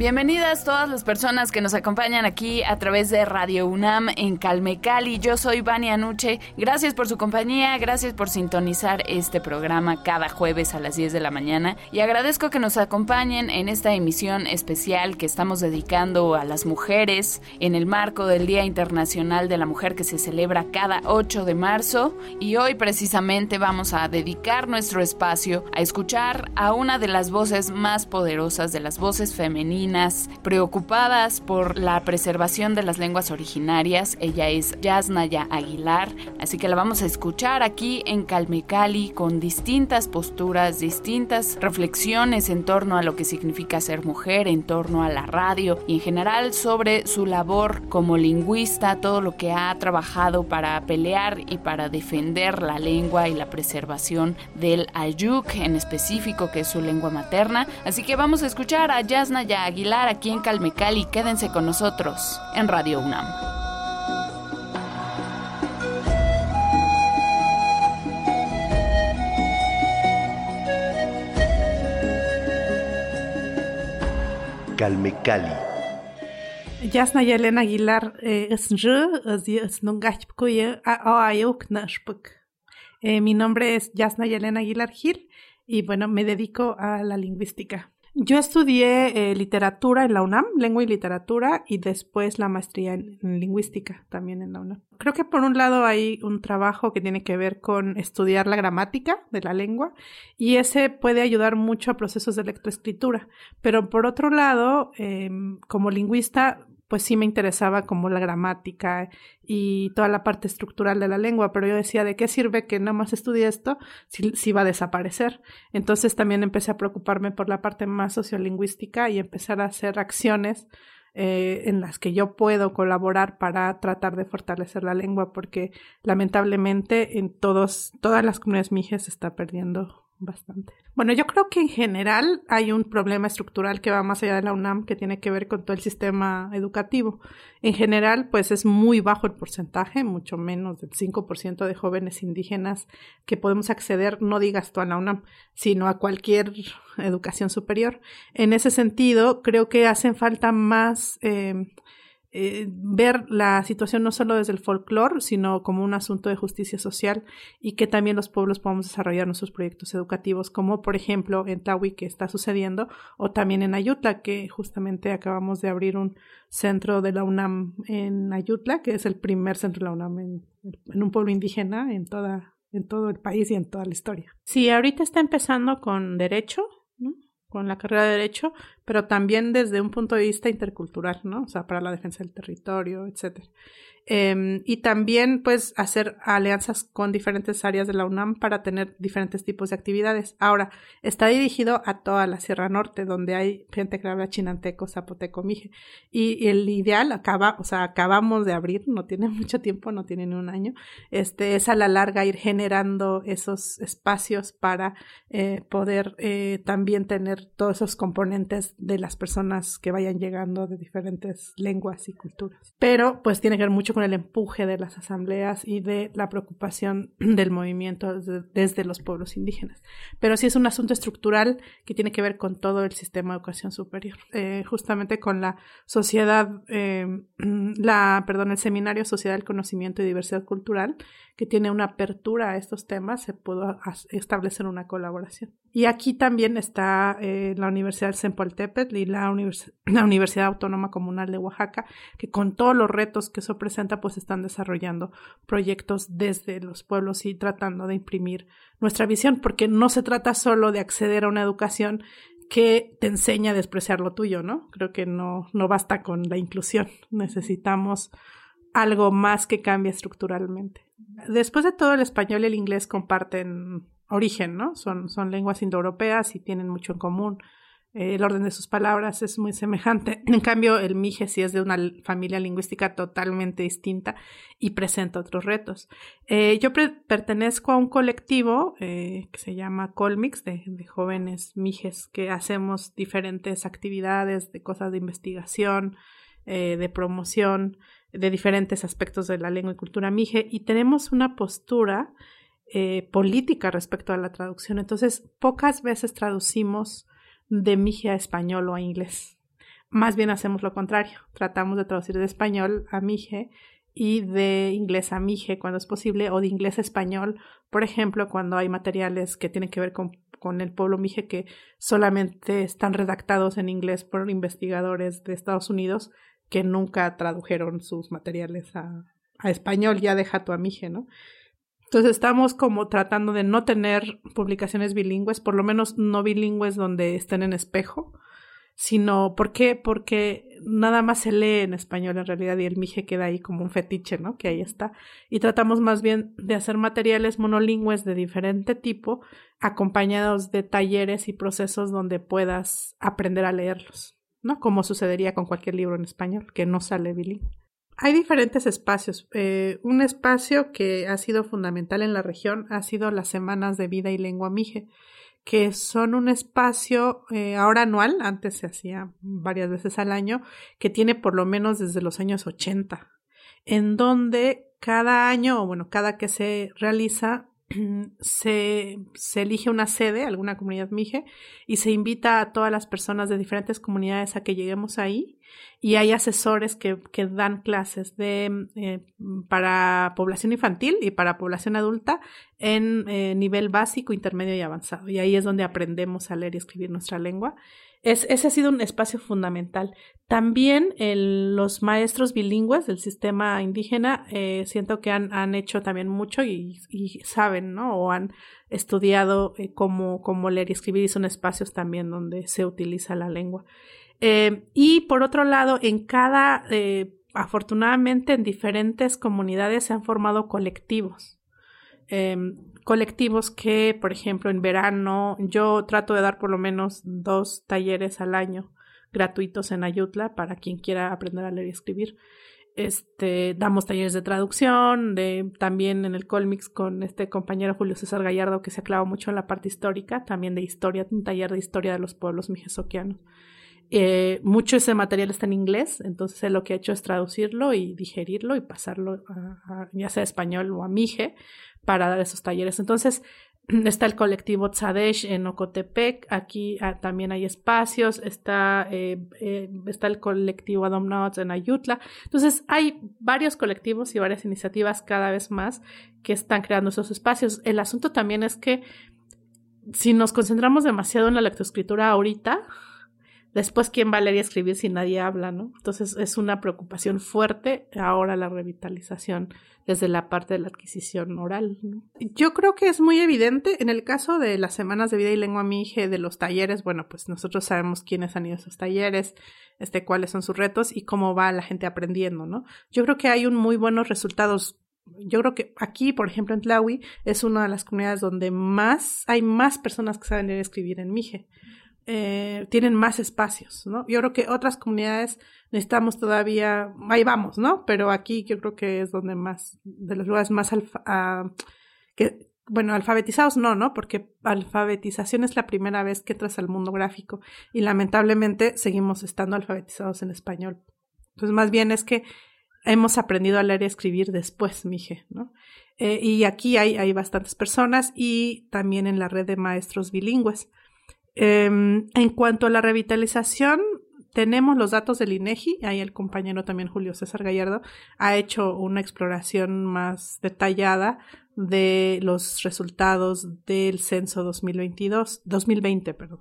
Bienvenidas todas las personas que nos acompañan aquí a través de Radio UNAM en Calmecali. Yo soy Vania Nuche. Gracias por su compañía, gracias por sintonizar este programa cada jueves a las 10 de la mañana y agradezco que nos acompañen en esta emisión especial que estamos dedicando a las mujeres en el marco del Día Internacional de la Mujer que se celebra cada 8 de marzo y hoy precisamente vamos a dedicar nuestro espacio a escuchar a una de las voces más poderosas de las voces femeninas preocupadas por la preservación de las lenguas originarias. Ella es Yasnaya Aguilar, así que la vamos a escuchar aquí en Calmecali con distintas posturas, distintas reflexiones en torno a lo que significa ser mujer, en torno a la radio y en general sobre su labor como lingüista, todo lo que ha trabajado para pelear y para defender la lengua y la preservación del ayuk en específico, que es su lengua materna. Así que vamos a escuchar a Yasnaya Aguilar Aguilar aquí en Calmecali. Quédense con nosotros en Radio UNAM. Calmecali. Ясна Елена Aguilar es Mi nombre es Yasna Yelena Aguilar Gil y bueno, me dedico a la lingüística. Yo estudié eh, literatura en la UNAM, lengua y literatura, y después la maestría en, lingüística también en la UNAM. Creo que por un lado hay un trabajo que tiene que ver con estudiar la gramática de la lengua y ese puede ayudar mucho a procesos de lectoescritura. Pero por otro lado, em, como lingüista, pues sí me interesaba como la gramática y toda la parte estructural de la lengua, pero yo decía, ¿de qué sirve que nada más estudie esto si, va a desaparecer? Entonces también empecé a preocuparme por la parte más sociolingüística y empezar a hacer acciones eh, en las que yo puedo colaborar para tratar de fortalecer la lengua, porque lamentablemente en todos, todas las comunidades mijes se está perdiendo bastante. Bueno, yo creo que en general hay un problema estructural que va más allá de la UNAM que tiene que ver con todo el sistema educativo. En general, pues es muy bajo el porcentaje, mucho menos del 5% de jóvenes indígenas que podemos acceder, no digas tú a la UNAM, sino a cualquier educación superior. En ese sentido, creo que hacen falta más eh, eh, ver la situación no solo desde el folclore, sino como un asunto de justicia social y que también los pueblos podamos desarrollar nuestros proyectos educativos, como por ejemplo en Tawi que está sucediendo, o también en Ayutla, que justamente acabamos de abrir un centro de la UNAM en Ayutla, que es el primer centro de la UNAM en, un pueblo indígena en toda en todo el país y en toda la historia. Sí, ahorita está empezando con derecho, con la carrera de Derecho, pero también desde un punto de vista intercultural, ¿no? O sea, para la defensa del territorio, etcétera. Em, y también, pues, hacer alianzas con diferentes áreas de la UNAM para tener diferentes tipos de actividades. Ahora, está dirigido a toda la Sierra Norte, donde hay gente que habla chinanteco, zapoteco, mije. Y, el ideal acaba, o sea, acabamos de abrir, no tiene mucho tiempo, no tiene ni un año, este, es a la larga ir generando esos espacios para eh, poder eh, también tener todos esos componentes de las personas que vayan llegando de diferentes lenguas y culturas. Pero, pues, tiene que ver mucho con el empuje de las asambleas y de la preocupación del movimiento desde, los pueblos indígenas. Pero sí es un asunto estructural que tiene que ver con todo el sistema de educación superior, eh, justamente con la sociedad, eh, la, perdón, el seminario Sociedad del Conocimiento y Diversidad Cultural, que tiene una apertura a estos temas, se pudo establecer una colaboración. Y aquí también está eh, la Universidad del Sempoltepetl y la, la, Universidad Autónoma Comunal de Oaxaca, que con todos los retos que eso presenta, pues están desarrollando proyectos desde los pueblos y tratando de imprimir nuestra visión, porque no se trata solo de acceder a una educación que te enseña a despreciar lo tuyo, ¿no? Creo que no, no basta con la inclusión. Necesitamos algo más que cambie estructuralmente. Después de todo, el español y el inglés comparten origen, ¿no? Son, son lenguas indoeuropeas y tienen mucho en común. Eh, el orden de sus palabras es muy semejante. En cambio, el Mije sí es de una familia lingüística totalmente distinta y presenta otros retos. Eh, yo pertenezco a un colectivo eh, que se llama Colmix, de, de, jóvenes Mijes, que hacemos diferentes actividades de cosas de investigación, de promoción, de diferentes aspectos de la lengua y cultura Mije, y tenemos una postura política respecto a la traducción. Entonces, pocas veces traducimos de Mije a español o a inglés. Más bien hacemos lo contrario, tratamos de traducir de español a Mije y de inglés a Mije cuando es posible, o de inglés a español, por ejemplo, cuando hay materiales que tienen que ver con, con el pueblo Mije que solamente están redactados en inglés por investigadores de Estados Unidos que nunca tradujeron sus materiales a, a español, ya deja tu a Mije, ¿no? Entonces estamos como tratando de no tener publicaciones bilingües, por lo menos no bilingües donde estén en espejo, sino ¿por qué? Porque nada más se lee en español en realidad y el mije queda ahí como un fetiche, ¿no? Que ahí está. Y tratamos más bien de hacer materiales monolingües de diferente tipo, acompañados de talleres y procesos donde puedas aprender a leerlos, ¿no? Como sucedería con cualquier libro en español que no sale bilingüe. Hay diferentes espacios. Eh, un espacio que ha sido fundamental en la región ha sido las Semanas de Vida y Lengua Mije, que son un espacio eh, ahora anual, antes se hacía varias veces al año, que tiene por lo menos desde los años 80, en donde cada año, o bueno, cada que se realiza, se, se, elige una sede, alguna comunidad Mije, y se invita a todas las personas de diferentes comunidades a que lleguemos ahí. Y hay asesores que, que dan clases de, eh, para población infantil y para población adulta en eh, nivel básico, intermedio y avanzado. Y ahí es donde aprendemos a leer y escribir nuestra lengua. Es, ese ha sido un espacio fundamental. También los maestros bilingües del sistema indígena eh, siento que han, han, hecho también mucho y, saben, ¿no? O han estudiado eh, cómo, cómo, leer y escribir y son espacios también donde se utiliza la lengua. Eh, y por otro lado, en cada, afortunadamente en diferentes comunidades se han formado colectivos. Colectivos que, por ejemplo, en verano yo trato de dar por lo menos dos talleres al año gratuitos en Ayutla para quien quiera aprender a leer y escribir. Este, damos talleres de traducción, de, también en el Colmix con este compañero Julio César Gallardo que se aclava mucho en la parte histórica, también de historia, un taller de historia de los pueblos mijesoquianos. Eh, mucho ese material está en inglés, entonces lo que ha hecho es traducirlo y digerirlo y pasarlo ya sea español o a mije para dar esos talleres. Entonces, está el colectivo Tzadesh en Ocotepec, aquí ah, también hay espacios, está, eh, eh, está el colectivo Adomnauts en Ayutla. Entonces, hay varios colectivos y varias iniciativas cada vez más que están creando esos espacios. El asunto también es que si nos concentramos demasiado en la lectoescritura ahorita, Después, ¿quién va a leer y escribir si nadie habla, no? Entonces, es una preocupación fuerte ahora la revitalización desde la parte de la adquisición oral. Yo creo que es muy evidente en el caso de las semanas de vida y lengua mije, de los talleres, bueno, pues nosotros sabemos quiénes han ido a esos talleres, este, cuáles son sus retos y cómo va la gente aprendiendo, ¿no? Yo creo que hay un muy buenos resultados yo creo que aquí, por ejemplo, en Tlawi, es una de las comunidades donde más hay más personas que saben leer y escribir en Mije. Eh, tienen más espacios, ¿no? Yo creo que otras comunidades necesitamos todavía, ahí vamos, ¿no? Pero aquí yo creo que es donde más, de los lugares más alfa, que, bueno, alfabetizados no, ¿no? Porque alfabetización es la primera vez que entras al mundo gráfico y lamentablemente seguimos estando alfabetizados en español. Entonces, más bien es que hemos aprendido a leer y escribir después, mije, ¿no? Eh, y aquí hay, hay bastantes personas y también en la red de maestros bilingües. Em, en cuanto a la revitalización, tenemos los datos del INEGI, ahí el compañero también Julio César Gallardo ha hecho una exploración más detallada de los resultados del censo 2022, 2020, perdón.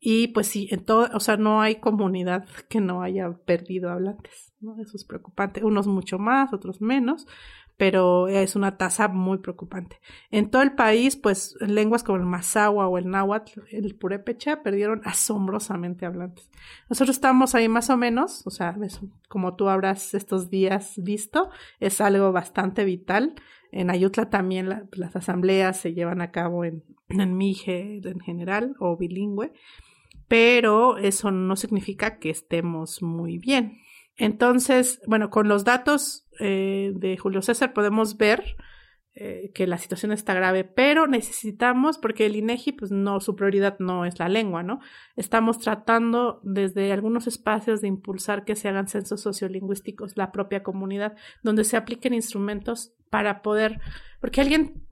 Y pues sí, en todo, o sea, no hay comunidad que no haya perdido hablantes. ¿no? Eso es preocupante. Unos mucho más, otros menos, pero es una tasa muy preocupante. En todo el país, pues lenguas como el mazahua o el náhuatl, el purépecha, perdieron asombrosamente hablantes. Nosotros estamos ahí más o menos, o sea, como tú habrás estos días visto, es algo bastante vital. En Ayutla también las asambleas se llevan a cabo en, en Mije en general o bilingüe, pero eso no significa que estemos muy bien. Entonces, bueno, con los datos eh, de Julio César podemos ver eh, que la situación está grave, pero necesitamos, porque el INEGI, pues no, su prioridad no es la lengua, ¿no? Estamos tratando desde algunos espacios de impulsar que se hagan censos sociolingüísticos, la propia comunidad, donde se apliquen instrumentos para poder, porque alguien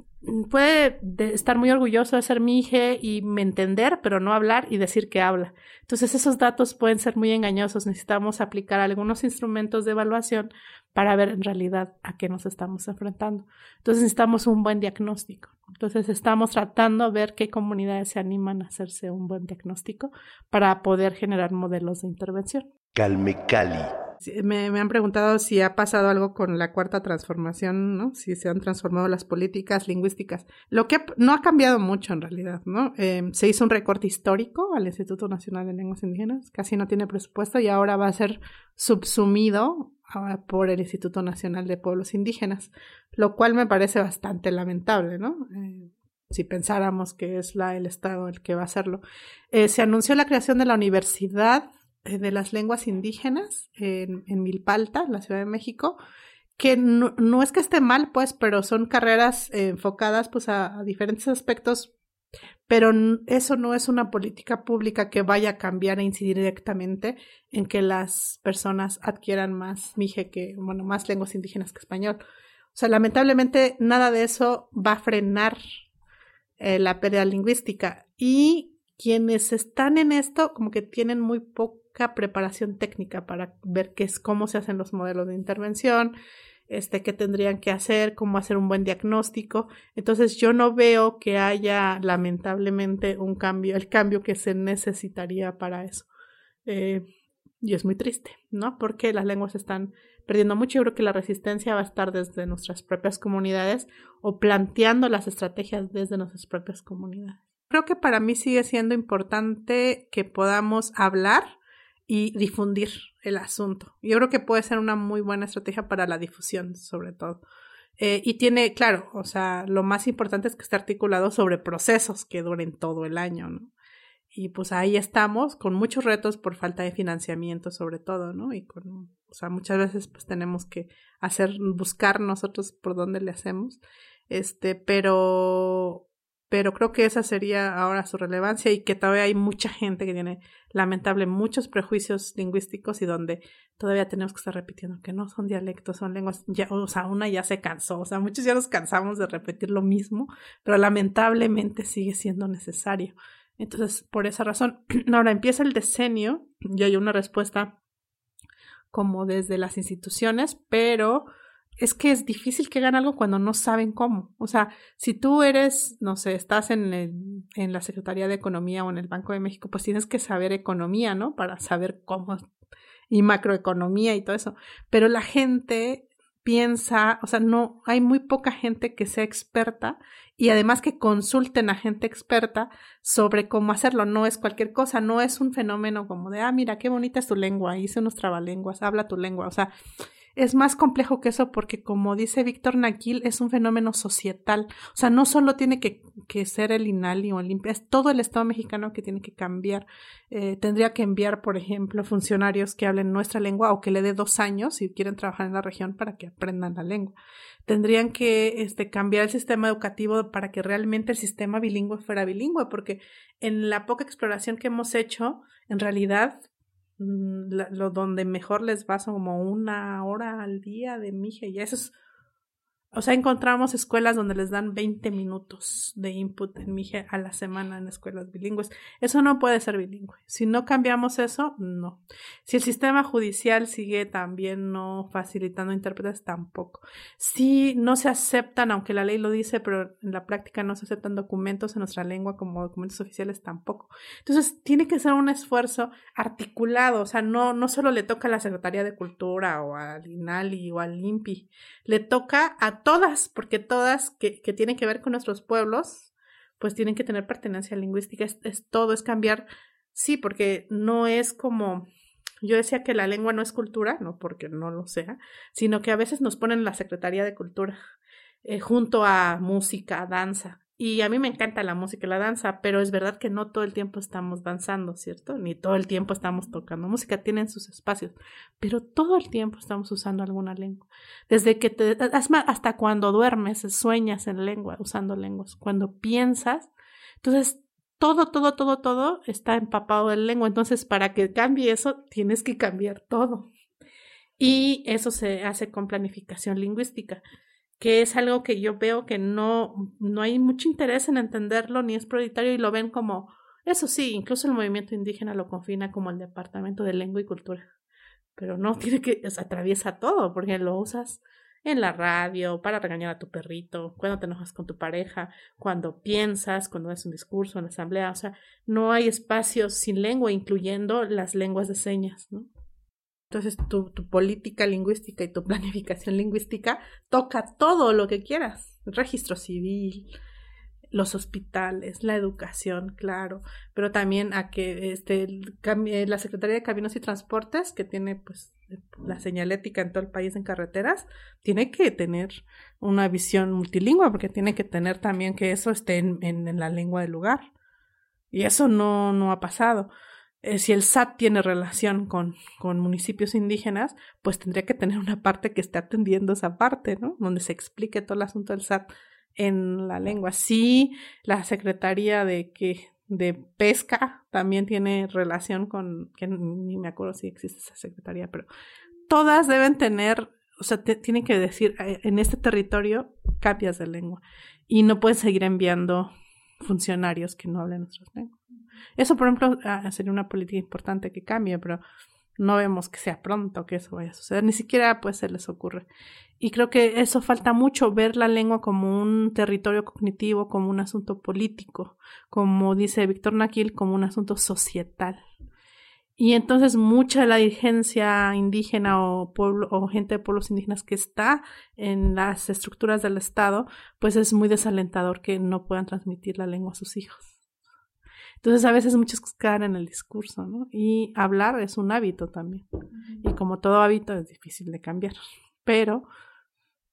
puede estar muy orgulloso de ser mi hija y me entender, pero no hablar y decir que habla. Entonces esos datos pueden ser muy engañosos. Necesitamos aplicar algunos instrumentos de evaluación para ver en realidad a qué nos estamos enfrentando. Entonces necesitamos un buen diagnóstico. Entonces estamos tratando de ver qué comunidades se animan a hacerse un buen diagnóstico para poder generar modelos de intervención. Calme Cali. Me, han preguntado si ha pasado algo con la cuarta transformación, ¿no? Si se han transformado las políticas lingüísticas. Lo que no ha cambiado mucho en realidad, ¿no? Em, se hizo un recorte histórico al Instituto Nacional de Lenguas Indígenas, casi no tiene presupuesto y ahora va a ser subsumido por el Instituto Nacional de Pueblos Indígenas, lo cual me parece bastante lamentable, ¿no? Eh, si pensáramos que es la, el Estado el que va a hacerlo. Eh, se anunció la creación de la Universidad eh, de las lenguas indígenas en, en Milpalta, la Ciudad de México, que no, es que esté mal, pues, pero son carreras enfocadas pues a, diferentes aspectos, pero eso no es una política pública que vaya a cambiar e incidir directamente en que las personas adquieran más mije que, bueno, más lenguas indígenas que español. O sea, lamentablemente nada de eso va a frenar eh, la pérdida lingüística y quienes están en esto como que tienen muy poco preparación técnica para ver qué es cómo se hacen los modelos de intervención, este, qué tendrían que hacer, cómo hacer un buen diagnóstico. Entonces yo no veo que haya lamentablemente un cambio, el cambio que se necesitaría para eso. Eh, y es muy triste, ¿no? Porque las lenguas están perdiendo mucho. Yo creo que la resistencia va a estar desde nuestras propias comunidades o planteando las estrategias desde nuestras propias comunidades. Creo que para mí sigue siendo importante que podamos hablar y difundir el asunto. Yo creo que puede ser una muy buena estrategia para la difusión, sobre todo. Eh, y tiene, claro, o sea, lo más importante es que esté articulado sobre procesos que duren todo el año, ¿no? Y pues ahí estamos con muchos retos por falta de financiamiento, sobre todo, ¿no? Y con, o sea, muchas veces pues tenemos que hacer, buscar nosotros por dónde le hacemos. Este, pero pero creo que esa sería ahora su relevancia y que todavía hay mucha gente que tiene lamentable muchos prejuicios lingüísticos y donde todavía tenemos que estar repitiendo que no son dialectos, son lenguas, ya, o sea, una ya se cansó, o sea, muchos ya nos cansamos de repetir lo mismo, pero lamentablemente sigue siendo necesario. Entonces, por esa razón, ahora empieza el decenio y hay una respuesta como desde las instituciones, pero es que es difícil que hagan algo cuando no saben cómo. O sea, si tú eres, no sé, estás en, en la Secretaría de Economía o en el Banco de México, pues tienes que saber economía, ¿no? Para saber cómo y macroeconomía y todo eso. Pero la gente piensa, o sea, no, hay muy poca gente que sea experta y además que consulten a gente experta sobre cómo hacerlo. No es cualquier cosa, no es un fenómeno como de, ah, mira, qué bonita es tu lengua, hice unos trabalenguas, habla tu lengua. O sea, es más complejo que eso porque, como dice Víctor Naquil, es un fenómeno societal. O sea, no solo tiene que, ser el INALI o el es todo el Estado mexicano que tiene que cambiar. Eh, tendría que enviar, por ejemplo, funcionarios que hablen nuestra lengua o que le dé dos años si quieren trabajar en la región para que aprendan la lengua. Tendrían que este, cambiar el sistema educativo para que realmente el sistema bilingüe fuera bilingüe, porque en la poca exploración que hemos hecho, en realidad lo donde mejor les va son como una hora al día de mije y eso es O sea, encontramos escuelas donde les dan 20 minutos de input en MIGE a la semana en escuelas bilingües. Eso no puede ser bilingüe. Si no cambiamos eso, no. Si el sistema judicial sigue también no facilitando intérpretes, tampoco. Si no se aceptan, aunque la ley lo dice, pero en la práctica no se aceptan documentos en nuestra lengua como documentos oficiales, tampoco. Entonces, tiene que ser un esfuerzo articulado. O sea, no, no solo le toca a la Secretaría de Cultura o al INALI o al INPI, le toca a todas, porque todas que, que, tienen que ver con nuestros pueblos, pues tienen que tener pertenencia lingüística, es, todo, es cambiar, sí, porque no es como, yo decía que la lengua no es cultura, no porque no lo sea, sino que a veces nos ponen la Secretaría de Cultura eh, junto a música, danza, y a mí me encanta la música y la danza, pero es verdad que no todo el tiempo estamos danzando, ¿cierto? Ni todo el tiempo estamos tocando música, tienen sus espacios, pero todo el tiempo estamos usando alguna lengua. Desde que te, hasta cuando duermes, sueñas en lengua, usando lenguas. Cuando piensas, entonces todo, todo, todo, todo está empapado de lengua. Entonces, para que cambie eso, tienes que cambiar todo. Y eso se hace con planificación lingüística que es algo que yo veo que no, no hay mucho interés en entenderlo ni es prioritario y lo ven como, eso sí, incluso el movimiento indígena lo confina como el Departamento de Lengua y Cultura, pero no tiene que, atraviesa todo, porque lo usas en la radio, para regañar a tu perrito, cuando te enojas con tu pareja, cuando piensas, cuando das un discurso en la asamblea, o sea, no hay espacios sin lengua, incluyendo las lenguas de señas, ¿no? Entonces tu, política lingüística y tu planificación lingüística toca todo lo que quieras. Registro civil, los hospitales, la educación, claro, pero también a que este, la Secretaría de Caminos y Transportes, que tiene pues la señalética en todo el país en carreteras, tiene que tener una visión multilingüe, porque tiene que tener también que eso esté en, en, en la lengua del lugar. Y eso no, no ha pasado. Eh, si el SAT tiene relación con, con municipios indígenas, pues tendría que tener una parte que esté atendiendo esa parte, ¿no? Donde se explique todo el asunto del SAT en la lengua. Sí, la Secretaría de que de Pesca también tiene relación con, que ni me acuerdo si existe esa secretaría, pero todas deben tener, o sea, tienen que decir, eh, en este territorio cambias de lengua y no pueden seguir enviando funcionarios que no hablen nuestras lenguas. Eso, por ejemplo, ah, sería una política importante que cambie, pero no vemos que sea pronto que eso vaya a suceder, ni siquiera pues se les ocurre. Y creo que eso falta mucho, ver la lengua como un territorio cognitivo, como un asunto político, como dice Víctor Naquil, como un asunto societal. Y entonces mucha de la dirigencia indígena o, pueblo, o gente de pueblos indígenas que está en las estructuras del Estado, pues es muy desalentador que no puedan transmitir la lengua a sus hijos. Entonces a veces muchos quedan en el discurso, ¿no? Y hablar es un hábito también. Y como todo hábito es difícil de cambiar, pero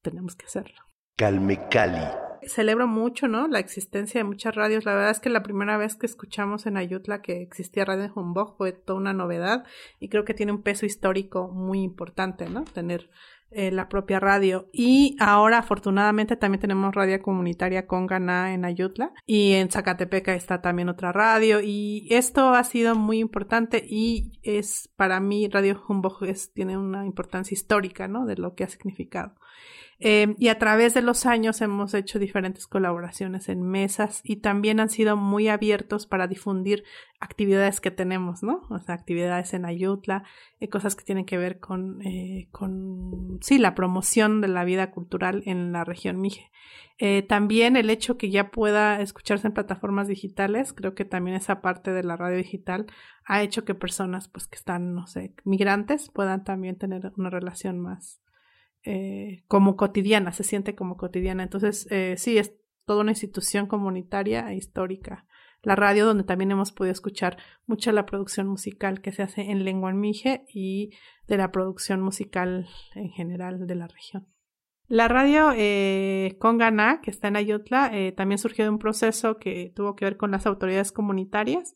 tenemos que hacerlo. Calme Cali. Celebro mucho, ¿no? La existencia de muchas radios. La verdad es que la primera vez que escuchamos en Ayutla que existía Radio en Humbog fue toda una novedad y creo que tiene un peso histórico muy importante, ¿no? Tener eh, la propia radio. Y ahora, afortunadamente, también tenemos radio comunitaria con Ganá en Ayutla. Y en Zacatepeca está también otra radio. Y esto ha sido muy importante y es para mí Radio Humbog tiene una importancia histórica, ¿no? De lo que ha significado. Eh, y a través de los años hemos hecho diferentes colaboraciones en mesas y también han sido muy abiertos para difundir actividades que tenemos, ¿no? O sea, actividades en Ayutla, eh, cosas que tienen que ver con, eh, con, sí, la promoción de la vida cultural en la región Mije. Eh, también el hecho que ya pueda escucharse en plataformas digitales, creo que también esa parte de la radio digital ha hecho que personas, pues, que están, no sé, migrantes, puedan también tener una relación más, eh, como cotidiana, se siente como cotidiana. Entonces, eh, sí, es toda una institución comunitaria e histórica. La radio, donde también hemos podido escuchar mucha la producción musical que se hace en lengua mije y de la producción musical en general de la región. La radio eh, Conganá, que está en Ayotla, eh, también surgió de un proceso que tuvo que ver con las autoridades comunitarias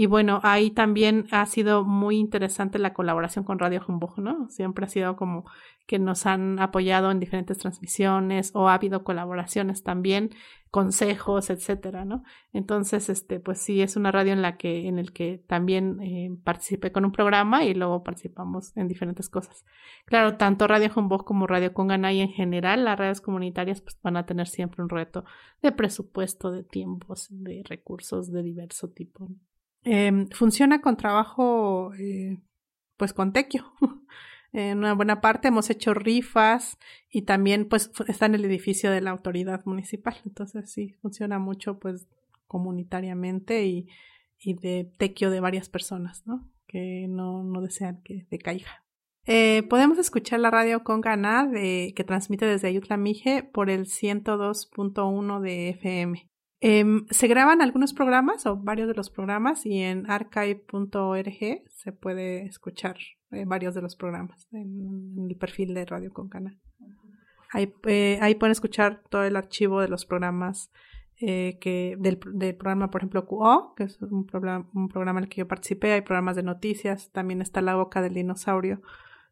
Y bueno, ahí también ha sido muy interesante la colaboración con Radio Humbug, ¿no? Siempre ha sido como que nos han apoyado en diferentes transmisiones o ha habido colaboraciones también, consejos, etcétera, ¿no? Entonces, este, pues sí, es una radio en la que, en el que también eh, participé con un programa y luego participamos en diferentes cosas. Claro, tanto Radio Humbug como Radio Congana y en general las radios comunitarias pues van a tener siempre un reto de presupuesto, de tiempos, de recursos de diverso tipo. Em, funciona con trabajo, eh, pues con tequio. en una buena parte hemos hecho rifas y también pues está en el edificio de la autoridad municipal. Entonces sí, funciona mucho pues comunitariamente y, y de tequio de varias personas, ¿no? Que no, no desean que decaiga. Eh, podemos escuchar la radio con Ganá de, que transmite desde Ayutla Mije por el 102.1 de FM. Em, se graban algunos programas o varios de los programas y en archive.org se puede escuchar eh, varios de los programas en, el perfil de Radio con Canal. Ahí, eh, ahí, pueden escuchar todo el archivo de los programas eh, que del, programa, por ejemplo, QO, que es un programa, un programa en el que yo participé. Hay programas de noticias. También está La Boca del Dinosaurio,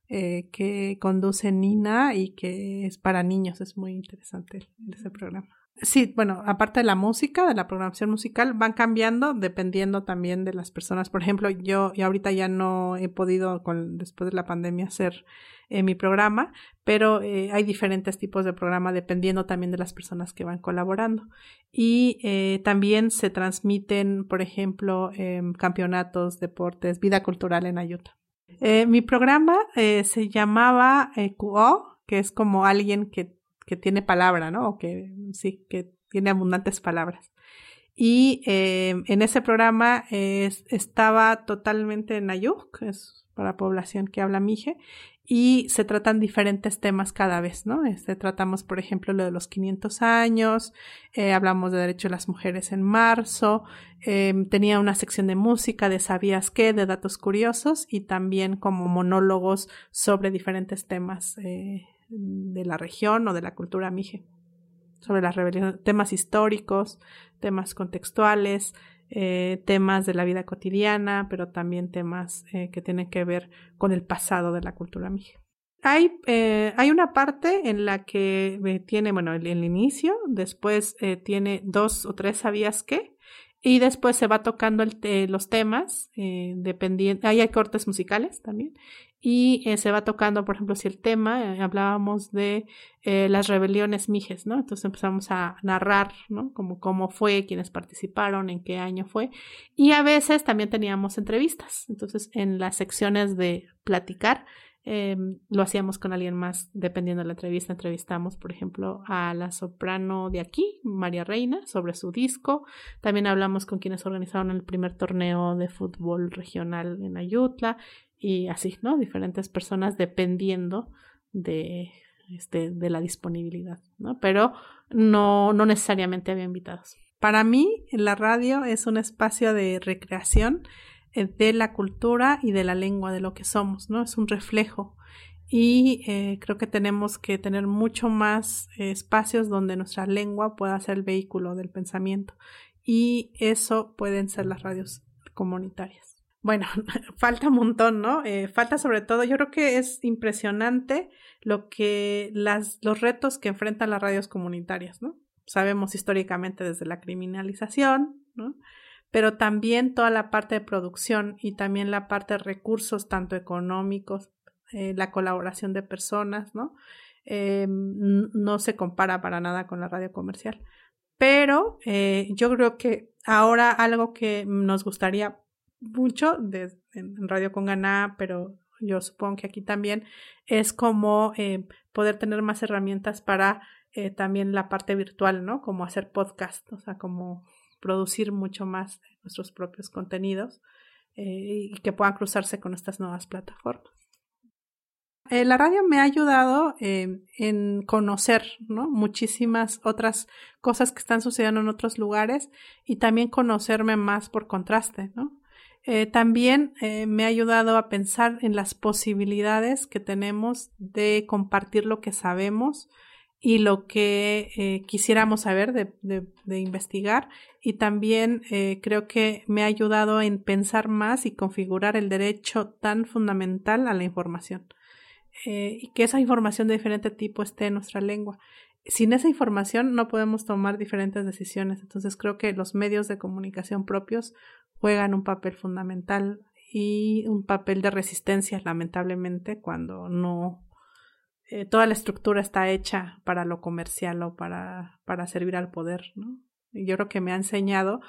que conduce Nina y que es para niños. Es muy interesante ese programa. Sí, bueno, aparte de la música, de la programación musical, van cambiando dependiendo también de las personas. Por ejemplo, yo, y ahorita ya no he podido, después de la pandemia, hacer eh, mi programa, pero eh, hay diferentes tipos de programa dependiendo también de las personas que van colaborando. Y eh, también se transmiten, por ejemplo, em, campeonatos, deportes, vida cultural en Ayuta. mi programa se llamaba QO, que es como alguien que que tiene palabra, ¿no? O que sí, que tiene abundantes palabras. Y eh, en ese programa estaba totalmente en Ayuk, que es para población que habla Mije, y se tratan diferentes temas cada vez, ¿no? Este, tratamos, por ejemplo, lo de los 500 años, eh, hablamos de derecho de las mujeres en marzo, eh, tenía una sección de música, de sabías qué, de datos curiosos y también como monólogos sobre diferentes temas eh, de la región o de la cultura mije, sobre las rebeliones, temas históricos, temas contextuales, eh, temas de la vida cotidiana, pero también temas eh, que tienen que ver con el pasado de la cultura mije. Hay, eh, hay una parte en la que tiene, bueno, el, el inicio, después tiene dos o tres sabías qué, y después se va tocando los temas, dependiendo, ahí hay cortes musicales también, y eh, se va tocando, por ejemplo, si el tema, eh, hablábamos de eh, las rebeliones mijes, ¿no? Entonces empezamos a narrar, ¿no? Como cómo fue, quiénes participaron, en qué año fue. Y a veces también teníamos entrevistas. Entonces, en las secciones de platicar, em, lo hacíamos con alguien más, dependiendo de la entrevista. Entrevistamos, por ejemplo, a la soprano de aquí, María Reina, sobre su disco. También hablamos con quienes organizaron el primer torneo de fútbol regional en Ayutla y así, ¿no? Diferentes personas dependiendo de, este, de la disponibilidad, ¿no? Pero no, no necesariamente había invitados. Para mí, la radio es un espacio de recreación eh, de la cultura y de la lengua, de lo que somos, ¿no? Es un reflejo. Y eh, creo que tenemos que tener mucho más espacios donde nuestra lengua pueda ser el vehículo del pensamiento. Y eso pueden ser las radios comunitarias bueno, falta un montón, ¿no? Eh, falta sobre todo, yo creo que es impresionante lo que las, los retos que enfrentan las radios comunitarias, ¿no? Sabemos históricamente desde la criminalización, ¿no? Pero también toda la parte de producción y también la parte de recursos, tanto económicos, eh, la colaboración de personas, ¿no? Eh, no se compara para nada con la radio comercial. Pero yo creo que ahora algo que nos gustaría mucho de, en Radio con Ganá, pero yo supongo que aquí también es como eh, poder tener más herramientas para eh, también la parte virtual, ¿no? Como hacer podcast, o sea, como producir mucho más nuestros propios contenidos eh, y que puedan cruzarse con estas nuevas plataformas. la radio me ha ayudado en conocer ¿no? muchísimas otras cosas que están sucediendo en otros lugares y también conocerme más por contraste, ¿no? Eh, también eh, me ha ayudado a pensar en las posibilidades que tenemos de compartir lo que sabemos y lo que eh, quisiéramos saber de, investigar y también creo que me ha ayudado en pensar más y configurar el derecho tan fundamental a la información y que esa información de diferente tipo esté en nuestra lengua. Sin esa información no podemos tomar diferentes decisiones, entonces creo que los medios de comunicación propios juegan un papel fundamental y un papel de resistencia, lamentablemente, cuando no eh, toda la estructura está hecha para lo comercial o para, para servir al poder, ¿no? Y yo creo que me ha enseñado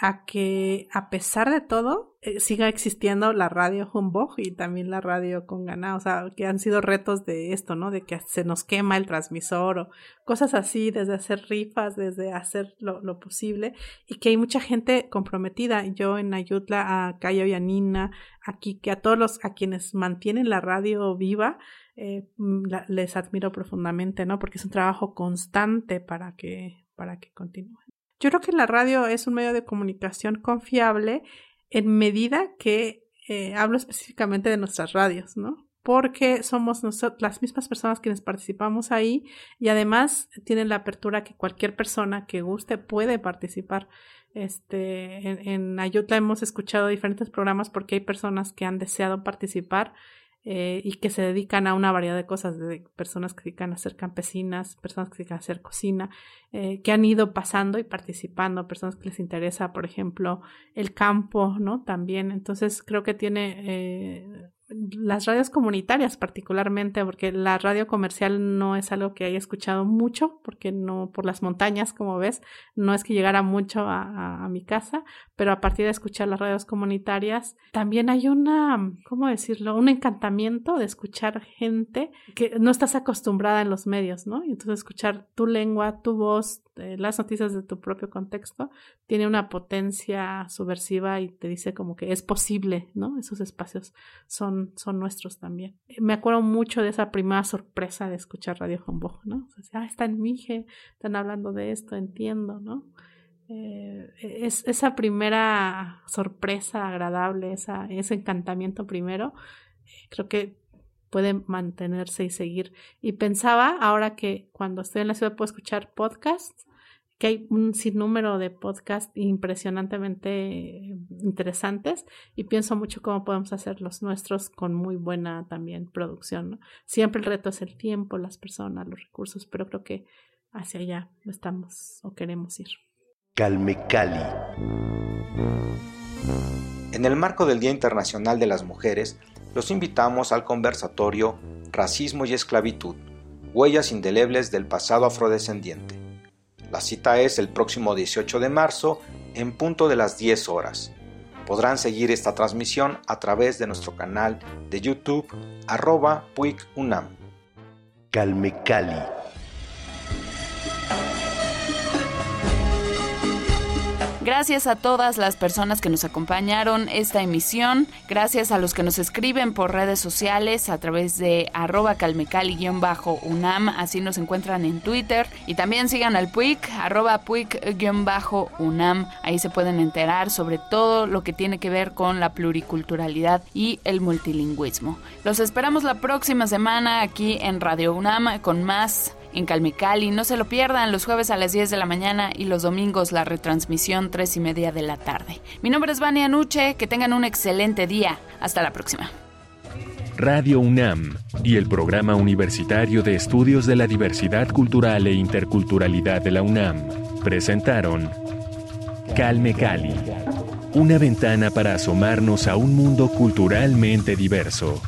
a que a pesar de todo eh, siga existiendo la radio Humbug y también la radio con ganá, o sea, que han sido retos de esto, ¿no? De que se nos quema el transmisor o cosas así, desde hacer rifas, desde hacer lo, lo posible y que hay mucha gente comprometida. Yo en Ayutla, a Cayo y a Nina, aquí, que a todos los, a quienes mantienen la radio viva, eh, mm, les admiro profundamente, ¿no? Porque es un trabajo constante para que, para que continúe. Yo creo que la radio es un medio de comunicación confiable en medida que eh, hablo específicamente de nuestras radios, ¿no? Porque somos las mismas personas quienes participamos ahí y además tienen la apertura que cualquier persona que guste puede participar. Este, en, en hemos escuchado diferentes programas porque hay personas que han deseado participar eh, y que se dedican a una variedad de cosas, de personas que se dedican a ser campesinas, personas que se dedican a hacer cocina, eh, que han ido pasando y participando, personas que les interesa, por ejemplo, el campo, ¿no? También, entonces creo que tiene eh, las radios comunitarias particularmente, porque la radio comercial no es algo que haya escuchado mucho, porque no por las montañas, como ves, no es que llegara mucho a, mi casa, pero a partir de escuchar las radios comunitarias, también hay una, ¿cómo decirlo? Un encantamiento de escuchar gente que no estás acostumbrada en los medios, ¿no? Y entonces escuchar tu lengua, tu voz, eh, las noticias de tu propio contexto, tiene una potencia subversiva y te dice como que es posible, ¿no? Esos espacios son, son nuestros también. Me acuerdo mucho de esa primera sorpresa de escuchar Radio Humbug, ¿no? O sea, ah, está en Mije, están hablando de esto, entiendo, ¿no? Eh, es, esa primera sorpresa agradable, esa, ese encantamiento primero, creo que puede mantenerse y seguir. Y pensaba, ahora que cuando estoy en la ciudad puedo escuchar podcasts, que hay un sinnúmero de podcasts impresionantemente interesantes y pienso mucho cómo podemos hacer los nuestros con muy buena también producción. Siempre el reto es el tiempo, las personas, los recursos, pero creo que hacia allá estamos o queremos ir. Calme Cali. En el marco del Día Internacional de las Mujeres, los invitamos al conversatorio Racismo y Esclavitud, Huellas Indelebles del Pasado Afrodescendiente la cita es el próximo 18 de marzo en punto de las 10 horas. Podrán seguir esta transmisión a través de nuestro canal de YouTube arroba. Calme Cali. Gracias a todas las personas que nos acompañaron esta emisión. Gracias a los que nos escriben por redes sociales a través de arroba calmecali-unam. Así nos encuentran en Twitter. Y también sigan al PUIC, arroba PUIC-unam. Ahí se pueden enterar sobre todo lo que tiene que ver con la pluriculturalidad y el multilingüismo. Los esperamos la próxima semana aquí en Radio UNAM con más en Calmecali. No se lo pierdan los jueves a las 10 de la mañana y los domingos la retransmisión 3 y media de la tarde. Mi nombre es Vania Nuche, que tengan un excelente día. Hasta la próxima. Radio UNAM y el Programa Universitario de Estudios de la Diversidad Cultural e Interculturalidad de la UNAM presentaron Calme Cali, una ventana para asomarnos a un mundo culturalmente diverso.